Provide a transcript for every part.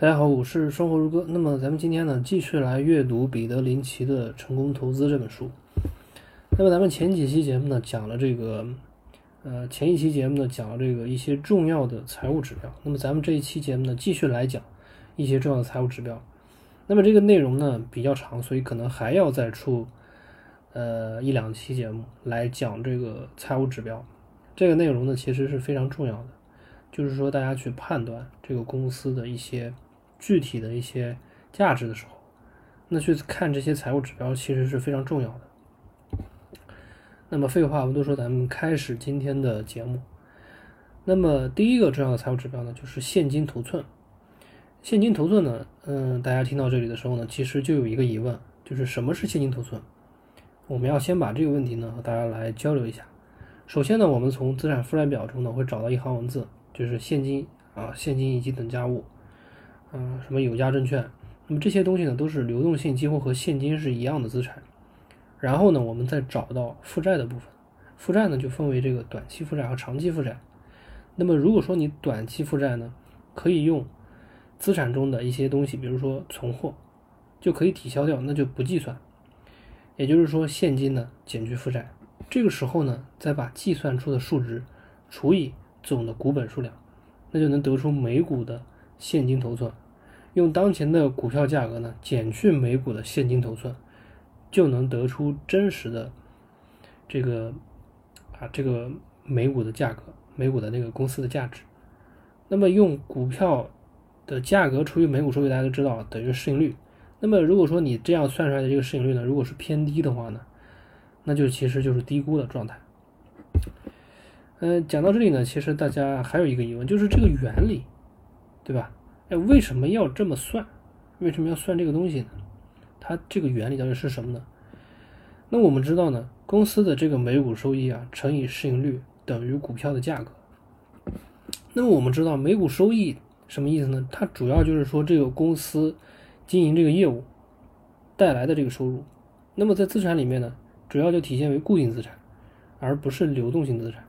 大家好，我是生活如歌。那么咱们今天呢，继续来阅读彼得林奇的《成功投资》这本书。那么咱们前几期节目呢，讲了这个，呃，前一期节目呢，讲了这个一些重要的财务指标。那么咱们这一期节目呢，继续来讲一些重要的财务指标。那么这个内容呢比较长，所以可能还要再出，呃，一两期节目来讲这个财务指标。这个内容呢，其实是非常重要的，就是说大家去判断这个公司的一些。具体的一些价值的时候，那去看这些财务指标其实是非常重要的。那么废话不多说，咱们开始今天的节目。那么第一个重要的财务指标呢，就是现金头寸。现金头寸呢，嗯，大家听到这里的时候呢，其实就有一个疑问，就是什么是现金头寸？我们要先把这个问题呢和大家来交流一下。首先呢，我们从资产负债表中呢会找到一行文字，就是现金啊，现金以及等价物。嗯，什么有价证券？那么这些东西呢，都是流动性几乎和现金是一样的资产。然后呢，我们再找到负债的部分，负债呢就分为这个短期负债和长期负债。那么如果说你短期负债呢，可以用资产中的一些东西，比如说存货，就可以抵消掉，那就不计算。也就是说，现金呢减去负债，这个时候呢，再把计算出的数值除以总的股本数量，那就能得出每股的。现金头寸，用当前的股票价格呢减去每股的现金头寸，就能得出真实的这个啊这个每股的价格，每股的那个公司的价值。那么用股票的价格除以每股收益，大家都知道等于市盈率。那么如果说你这样算出来的这个市盈率呢，如果是偏低的话呢，那就其实就是低估的状态。嗯，讲到这里呢，其实大家还有一个疑问，就是这个原理。对吧？哎，为什么要这么算？为什么要算这个东西呢？它这个原理到底是什么呢？那我们知道呢，公司的这个每股收益啊乘以市盈率等于股票的价格。那么我们知道每股收益什么意思呢？它主要就是说这个公司经营这个业务带来的这个收入。那么在资产里面呢，主要就体现为固定资产，而不是流动性资产。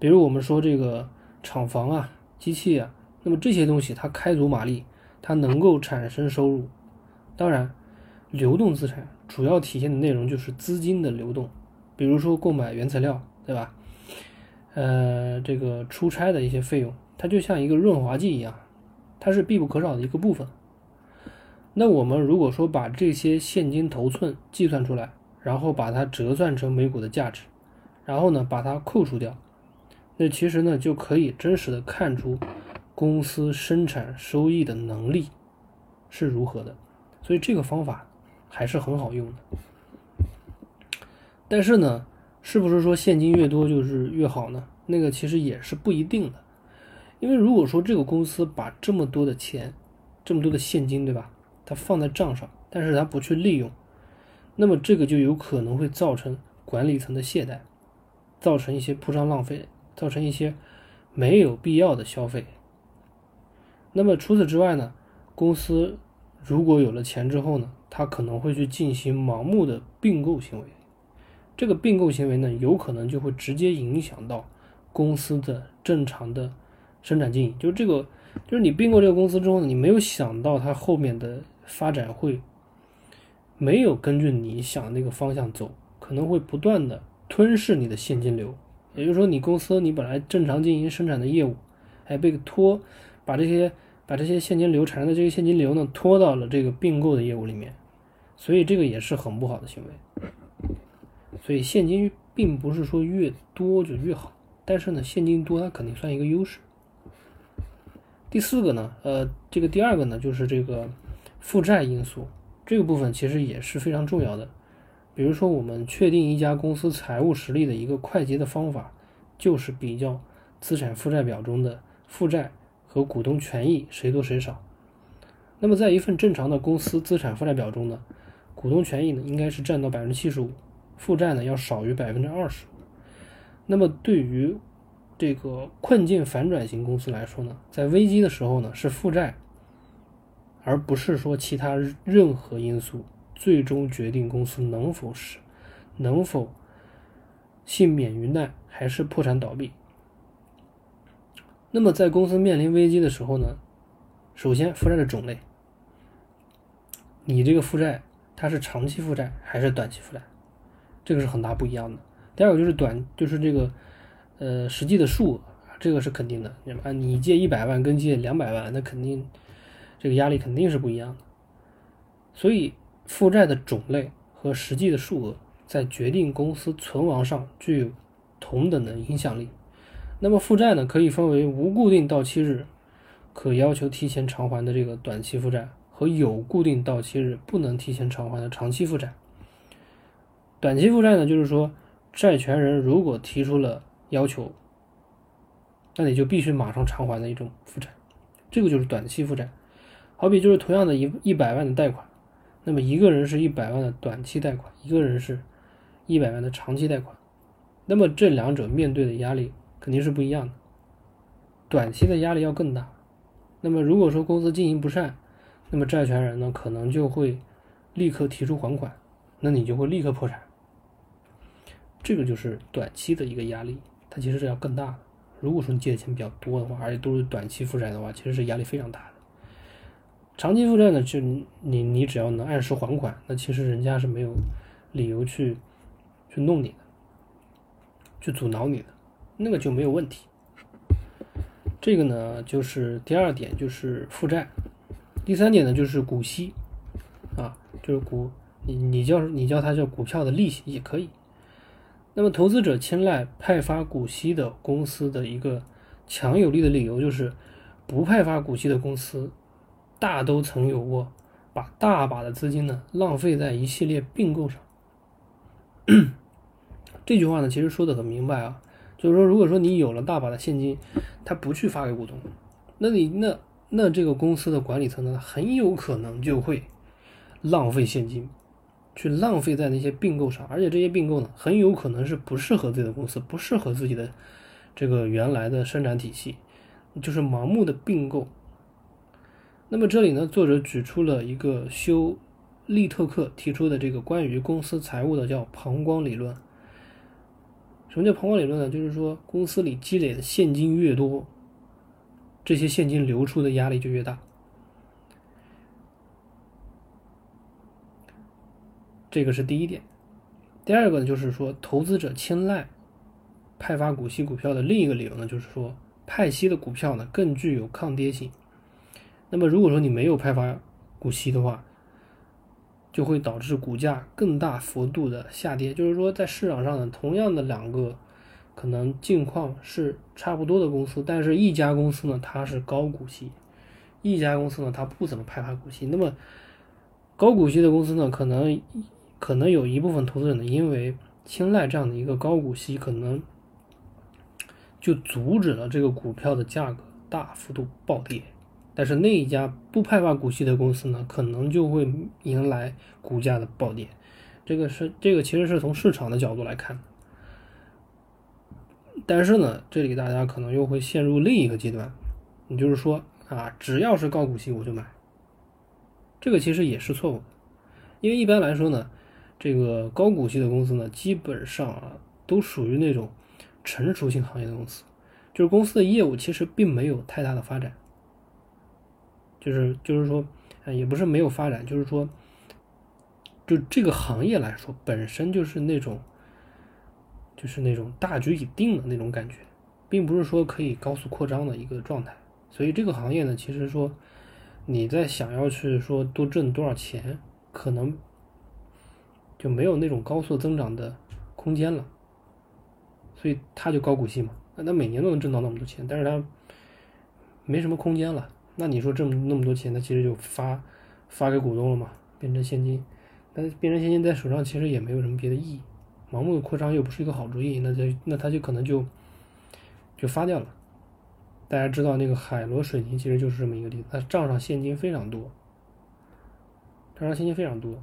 比如我们说这个厂房啊、机器啊。那么这些东西它开足马力，它能够产生收入。当然，流动资产主要体现的内容就是资金的流动，比如说购买原材料，对吧？呃，这个出差的一些费用，它就像一个润滑剂一样，它是必不可少的一个部分。那我们如果说把这些现金头寸计算出来，然后把它折算成每股的价值，然后呢把它扣除掉，那其实呢就可以真实的看出。公司生产收益的能力是如何的？所以这个方法还是很好用的。但是呢，是不是说现金越多就是越好呢？那个其实也是不一定的。因为如果说这个公司把这么多的钱、这么多的现金，对吧？它放在账上，但是它不去利用，那么这个就有可能会造成管理层的懈怠，造成一些铺张浪费，造成一些没有必要的消费。那么除此之外呢，公司如果有了钱之后呢，他可能会去进行盲目的并购行为。这个并购行为呢，有可能就会直接影响到公司的正常的生产经营。就是这个，就是你并购这个公司之后呢，你没有想到它后面的发展会没有根据你想那个方向走，可能会不断的吞噬你的现金流。也就是说，你公司你本来正常经营生产的业务，还被拖。把这些把这些现金流产生的这些现金流呢拖到了这个并购的业务里面，所以这个也是很不好的行为。所以现金并不是说越多就越好，但是呢，现金多它肯定算一个优势。第四个呢，呃，这个第二个呢就是这个负债因素，这个部分其实也是非常重要的。比如说，我们确定一家公司财务实力的一个快捷的方法，就是比较资产负债表中的负债。和股东权益谁多谁少？那么在一份正常的公司资产负债表中呢，股东权益呢应该是占到百分之七十五，负债呢要少于百分之二十。那么对于这个困境反转型公司来说呢，在危机的时候呢是负债，而不是说其他任何因素最终决定公司能否是能否幸免于难，还是破产倒闭。那么在公司面临危机的时候呢，首先，负债的种类，你这个负债它是长期负债还是短期负债，这个是很大不一样的。第二个就是短，就是这个呃实际的数额，这个是肯定的。你啊，你借一百万跟借两百万，那肯定这个压力肯定是不一样的。所以，负债的种类和实际的数额在决定公司存亡上具有同等的影响力。那么，负债呢，可以分为无固定到期日。可要求提前偿还的这个短期负债和有固定到期日不能提前偿还的长期负债。短期负债呢，就是说债权人如果提出了要求，那你就必须马上偿还的一种负债，这个就是短期负债。好比就是同样的一一百万的贷款，那么一个人是一百万的短期贷款，一个人是一百万的长期贷款，那么这两者面对的压力肯定是不一样的，短期的压力要更大。那么如果说公司经营不善，那么债权人呢可能就会立刻提出还款，那你就会立刻破产。这个就是短期的一个压力，它其实是要更大的。如果说你借的钱比较多的话，而且都是短期负债的话，其实是压力非常大的。长期负债呢，就你你只要能按时还款，那其实人家是没有理由去去弄你的，去阻挠你的，那个就没有问题。这个呢，就是第二点，就是负债；第三点呢，就是股息，啊，就是股，你你叫你叫它叫股票的利息也可以。那么，投资者青睐派发股息的公司的一个强有力的理由，就是不派发股息的公司大都曾有过把大把的资金呢浪费在一系列并购上。这句话呢，其实说的很明白啊。就是说，如果说你有了大把的现金，他不去发给股东，那你那那这个公司的管理层呢，很有可能就会浪费现金，去浪费在那些并购上，而且这些并购呢，很有可能是不适合自己的公司，不适合自己的这个原来的生产体系，就是盲目的并购。那么这里呢，作者举出了一个休利特克提出的这个关于公司财务的叫膀胱理论。什么叫膀胱理论呢？就是说，公司里积累的现金越多，这些现金流出的压力就越大。这个是第一点。第二个呢，就是说，投资者青睐派发股息股票的另一个理由呢，就是说，派息的股票呢更具有抗跌性。那么，如果说你没有派发股息的话，就会导致股价更大幅度的下跌。就是说，在市场上呢，同样的两个可能境况是差不多的公司，但是一家公司呢它是高股息，一家公司呢它不怎么派发股息。那么高股息的公司呢，可能可能有一部分投资者呢，因为青睐这样的一个高股息，可能就阻止了这个股票的价格大幅度暴跌。但是那一家不派发股息的公司呢，可能就会迎来股价的暴跌。这个是这个其实是从市场的角度来看。但是呢，这里大家可能又会陷入另一个阶段，你就是说啊，只要是高股息我就买。这个其实也是错误的，因为一般来说呢，这个高股息的公司呢，基本上啊都属于那种成熟性行业的公司，就是公司的业务其实并没有太大的发展。就是就是说，也不是没有发展，就是说，就这个行业来说，本身就是那种，就是那种大局已定的那种感觉，并不是说可以高速扩张的一个状态。所以这个行业呢，其实说你在想要去说多挣多少钱，可能就没有那种高速增长的空间了。所以它就高股息嘛，那每年都能挣到那么多钱，但是它没什么空间了。那你说挣那么多钱，那其实就发发给股东了嘛，变成现金。但变成现金在手上其实也没有什么别的意义，盲目的扩张又不是一个好主意，那就那他就可能就就发掉了。大家知道那个海螺水泥其实就是这么一个例子，它账上现金非常多，账上现金非常多。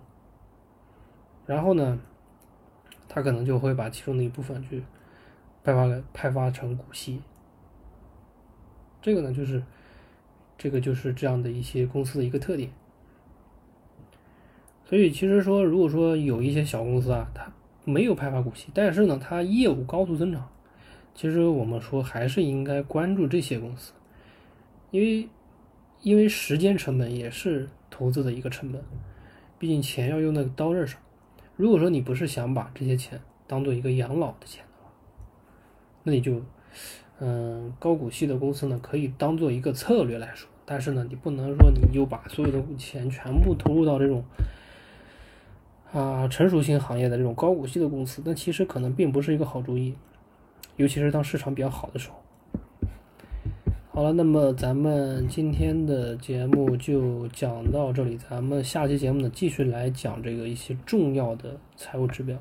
然后呢，他可能就会把其中的一部分去派发给派发成股息。这个呢就是。这个就是这样的一些公司的一个特点，所以其实说，如果说有一些小公司啊，它没有派发股息，但是呢，它业务高速增长，其实我们说还是应该关注这些公司，因为因为时间成本也是投资的一个成本，毕竟钱要用在刀刃上。如果说你不是想把这些钱当做一个养老的钱的话，那你就，嗯，高股息的公司呢可以当做一个策略来说，但是呢，你不能说你就把所有的钱全部投入到这种啊成熟型行业的这种高股息的公司，那其实可能并不是一个好主意，尤其是当市场比较好的时候。好了，那么咱们今天的节目就讲到这里，咱们下期节目呢继续来讲这个一些重要的财务指标。